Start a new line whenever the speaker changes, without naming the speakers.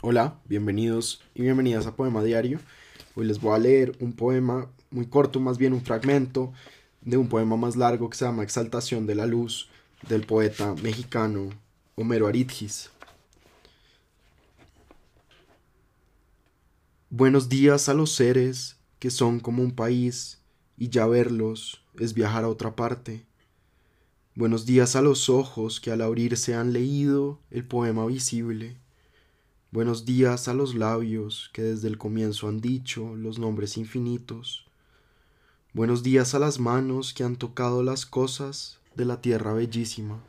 Hola, bienvenidos y bienvenidas a Poema Diario. Hoy les voy a leer un poema muy corto, más bien un fragmento de un poema más largo que se llama Exaltación de la Luz del poeta mexicano Homero Aridgis. Buenos días a los seres que son como un país y ya verlos es viajar a otra parte. Buenos días a los ojos que al abrirse han leído el poema visible. Buenos días a los labios que desde el comienzo han dicho los nombres infinitos. Buenos días a las manos que han tocado las cosas de la tierra bellísima.